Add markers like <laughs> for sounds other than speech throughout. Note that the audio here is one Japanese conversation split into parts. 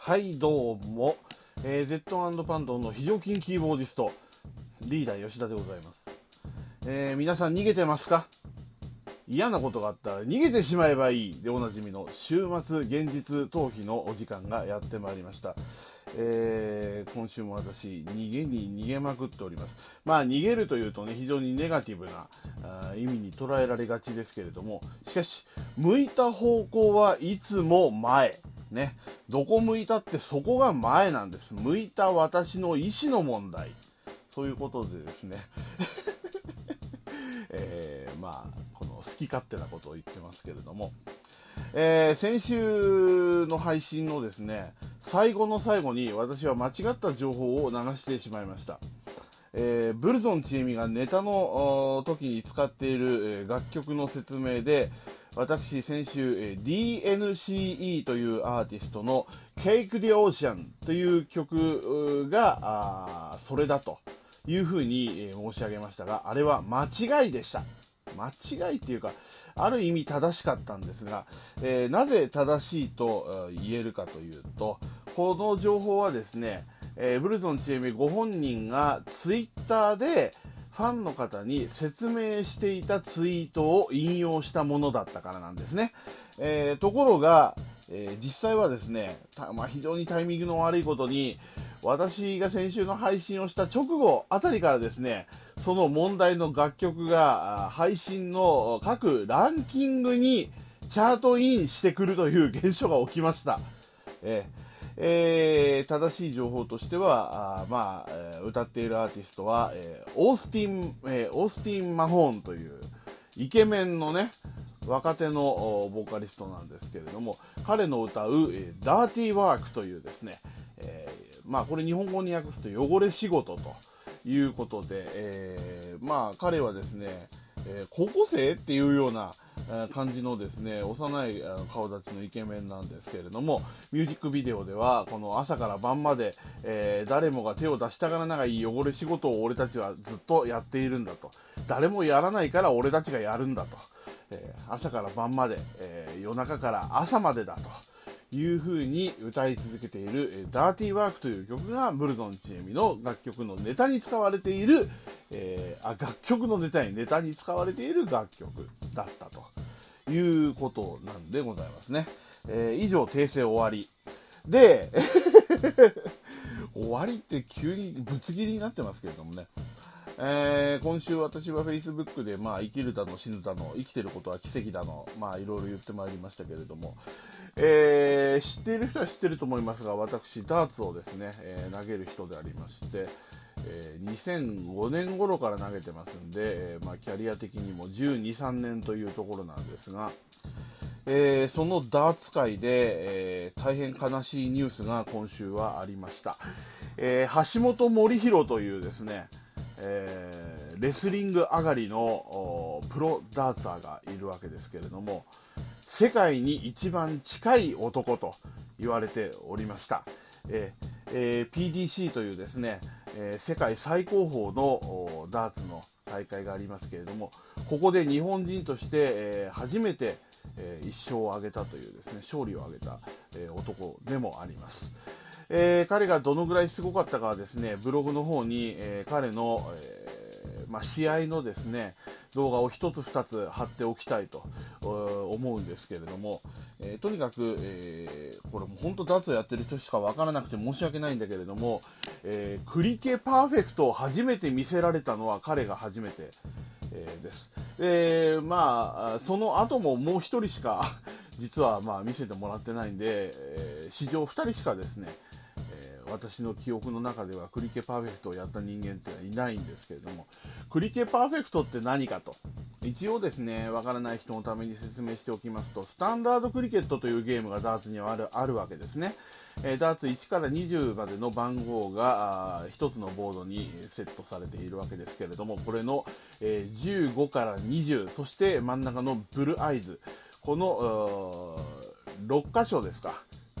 はいどうも、えー、Z& パンドの非常勤キーボーディストリーダー吉田でございます、えー、皆さん逃げてますか？嫌なことがあったら逃げてしまえばいいでおなじみの週末現実逃避のお時間がやってまいりました、えー、今週も私逃げに逃げまくっております。まあ逃げるというとね非常にネガティブなあ意味に捉えられがちですけれども。しかし向いた方向はいつも前。ね。どこ向いたってそこが前なんです。向いた私の意思の問題。そういうことでですね。<laughs> えー、まあこの好き勝手なことを言ってますけれども、えー、先週の配信のですね最後の最後に私は間違った情報を流してしまいました、えー、ブルゾンちえみがネタの時に使っている楽曲の説明で私先週、え DNCE というアーティストの Cake the Ocean という曲がそれだというふうに、え申し上げましたがあれは間違いでした。間違いっていうかある意味正しかったんですが、えー、なぜ正しいと言えるかというとこの情報はですね、えー、ブルゾンチエミご本人がツイッターでファンの方に説明していたツイートを引用したものだったからなんですね。えー、ところが、えー、実際はですね、まあ、非常にタイミングの悪いことに、私が先週の配信をした直後あたりからですね、その問題の楽曲が配信の各ランキングにチャートインしてくるという現象が起きました。えーえー、正しい情報としては、あまあ、歌っているアーティストは、えー、オースティン、えー、オースティン・マホーンというイケメンのね、若手のボーカリストなんですけれども、彼の歌う、えー、ダーティーワークというですね、えー、まあこれ日本語に訳すと汚れ仕事ということで、えー、まあ彼はですね、え、高校生っていうような、感じのですね幼い顔立ちのイケメンなんですけれどもミュージックビデオではこの朝から晩まで、えー、誰もが手を出したがらない汚れ仕事を俺たちはずっとやっているんだと。誰もやらないから俺たちがやるんだと、えー、朝から晩まで、えー、夜中から朝までだと。いう風に歌い続けている「ダーティーワーク」という曲がブルゾンちえみの楽曲のネタに使われている、えー、あ楽曲のネタにネタに使われている楽曲だったと。いうことなんでございますね。えー、以上訂正終わり。で <laughs> 終わりって急にぶつ切りになってますけれどもね。えー、今週私は Facebook で、まあ、生きるだの死ぬだの生きてることは奇跡だの、まあ、いろいろ言ってまいりましたけれども、えー、知っている人は知ってると思いますが私ダーツをですね、えー、投げる人でありまして、え2005年頃から投げてますんで、えまあ、キャリア的にも1 2 3年というところなんですが、えそのダーツ界で、え大変悲しいニュースが今週はありました、え橋本森弘というですねえー、レスリング上がりのプロダーツァーがいるわけですけれども世界に一番近い男と言われておりました、えーえー、PDC というですね、え世界最高峰のダーツの大会がありますけれどもここで日本人として、え初めて、え1勝を挙げたというですね勝利を挙げた、え男でもあります。え、彼がどのぐらいすごかったかはですねブログの方に、え、彼の、え、まあ、試合のですね動画を1つ2つ貼っておきたいと思うんですけれども、えとにかく、えこれも本当ダーツをやってる人しか分からなくて申し訳ないんだけれども、えークリケパーフェクトを初めて見せられたのは彼が初めて、えです。でまあその後ももう1人しか <laughs> 実はまあ見せてもらってないんで、え史上2人しかですね私の記憶の中ではクリケパーフェクトをやった人間っていないんですけれどもクリケパーフェクトって何かと一応ですねわからない人のために説明しておきますとスタンダードクリケットというゲームがダーツにはあるあるわけですね、えー、ダーツ1から20までの番号が1つのボードにセットされているわけですけれどもこれの、えー、15から20そして真ん中のブルアイズ。この6箇所ですか。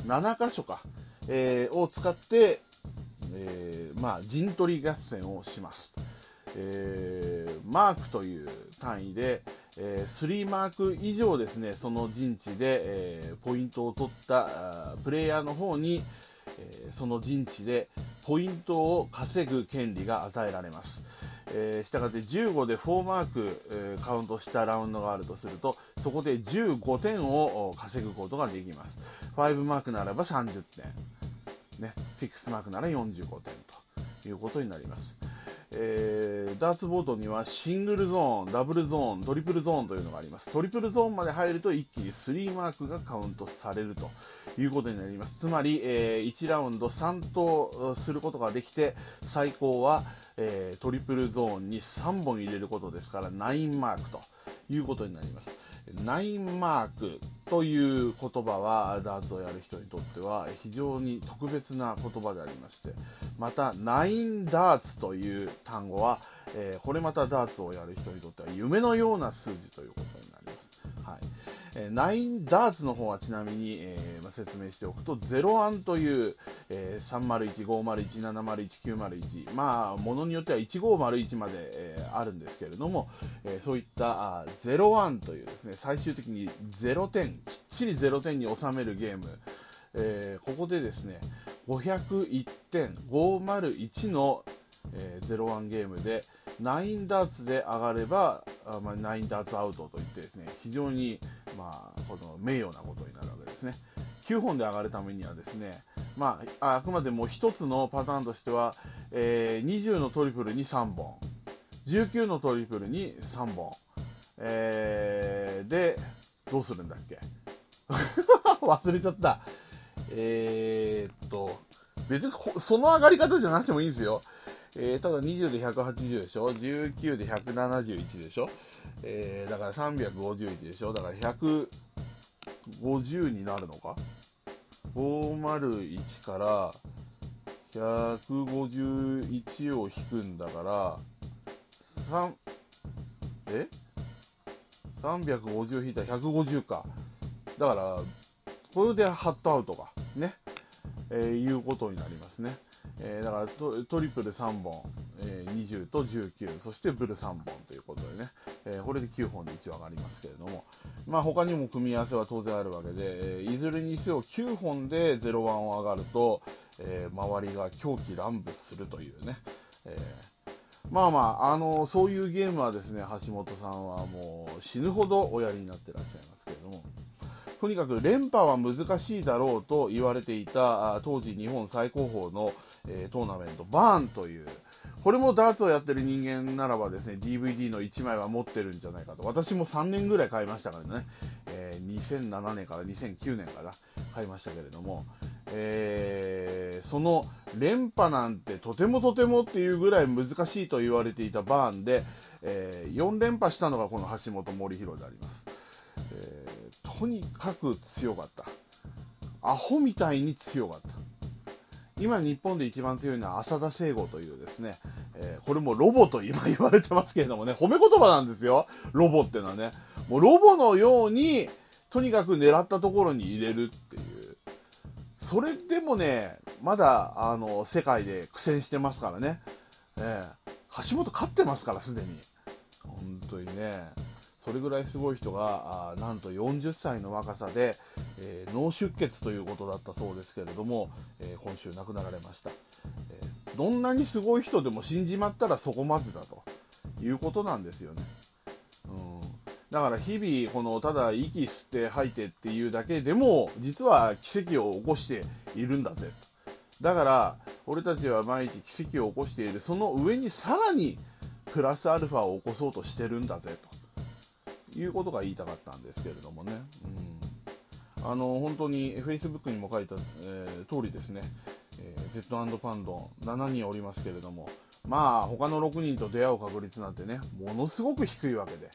7箇所か。えー、を使って、え、まあ、陣取り合戦をします。えー、マークという単位で、えー、3マーク以上ですねその陣地で、えー、ポイントを取ったプレイヤーの方に、え、その陣地でポイントを稼ぐ権利が与えられます。えー、したがって15で4マーク、えー、カウントしたラウンドがあるとするとそこで15点を稼ぐことができます。5マークならば30点、ね、6マークなら45点ということになります。えー、ダーツボードにはシングルゾーン、ダブルゾーン、トリプルゾーンというのがあります。トリプルゾーンまで入ると一気に3マークがカウントされるということになります。つまり、えー、1ラウンド3投することができて、最高は、えー、トリプルゾーンに3本入れることですから9マークということになります。ナインマークという言葉はダーツをやる人にとっては非常に特別な言葉でありましてまたナインダーツという単語は、えー、これまたダーツをやる人にとっては夢のような数字ということ。はいえ9ダーツの方はちなみに、えー、ま説明しておくと01という、えー、301、501、701、901まあものによっては1501まで、えー、あるんですけれども、えそういったあ01というですね最終的に0点きっちり0点に収めるゲーム、えここでですね501点501の、えー、01ゲームで9ダーツで上がればあ、まあ、9ダーツアウトといってですね非常に、まあ、この名誉なことになるわけですね。9本で上がるためにはですね、まあ、あくまでも1つのパターンとしては、えー、20のトリプルに3本19のトリプルに3本、えー、でどうするんだっけ？<laughs> 忘れちゃった。えー、っと別にその上がり方じゃなくてもいいんですよ。えー、ただ20で180でしょ？19で171でしょ、えー、だから351でしょ？だから150になるのか？501から151を引くんだから3え？350引いたら150か。だからこれでハットアウトか。ね、えー、いうことになりますね。えー、だからトトリプル3本、えー、20と19そしてブル3本ということでね、えー、これで9本で一応上がりますけれども、まあ、他にも組み合わせは当然あるわけで、えいずれにせよ9本で01を上がると、え周りが狂気乱舞するというね、えまあまあ、あのそういうゲームはですね橋本さんはもう死ぬほどおやりになってらっしゃいますけれども。とにかく連覇は難しいだろうと言われていた当時日本最高峰の、え、トーナメントバーンというこれもダーツをやってる人間ならばですね DVD の1枚は持ってるんじゃないかと。私も3年ぐらい買いましたからね、えー、2007年から2009年から買いましたけれども、えー、その連覇なんてとてもとてもっていうぐらい難しいと言われていたバーンで、えー、4連覇したのがこの橋本森弘であります、えとにかく強かった。アホみたいに強かった。今日本で一番強いのは浅田聖吾というですね、えー、これもロボと今言われてますけれどもね、褒め言葉なんですよ。ロボっていうのはね。もうロボのように、とにかく狙ったところに入れるっていう。それでもね、まだ、あの、世界で苦戦してますからね。えー、橋本勝ってますから、すでに。本当にね。それぐらいすごい人があなんと40歳の若さで、えー、脳出血ということだったそうですけれども、えー、今週亡くなられました、えー、どんなにすごい人でも死んじまったらそこまでだということなんですよね、うん、だから日々このただ息吸って吐いてっていうだけでも実は奇跡を起こしているんだぜ。だから俺たちは毎日奇跡を起こしている。その上にさらにプラスアルファを起こそうとしてるんだぜということが言いたかったんですけれどもね、うん、あの本当に Facebook にも書いた、えー、通りですね、えー、Z& パンドン7人おりますけれども。まあ他の6人と出会う確率なんてねものすごく低いわけで、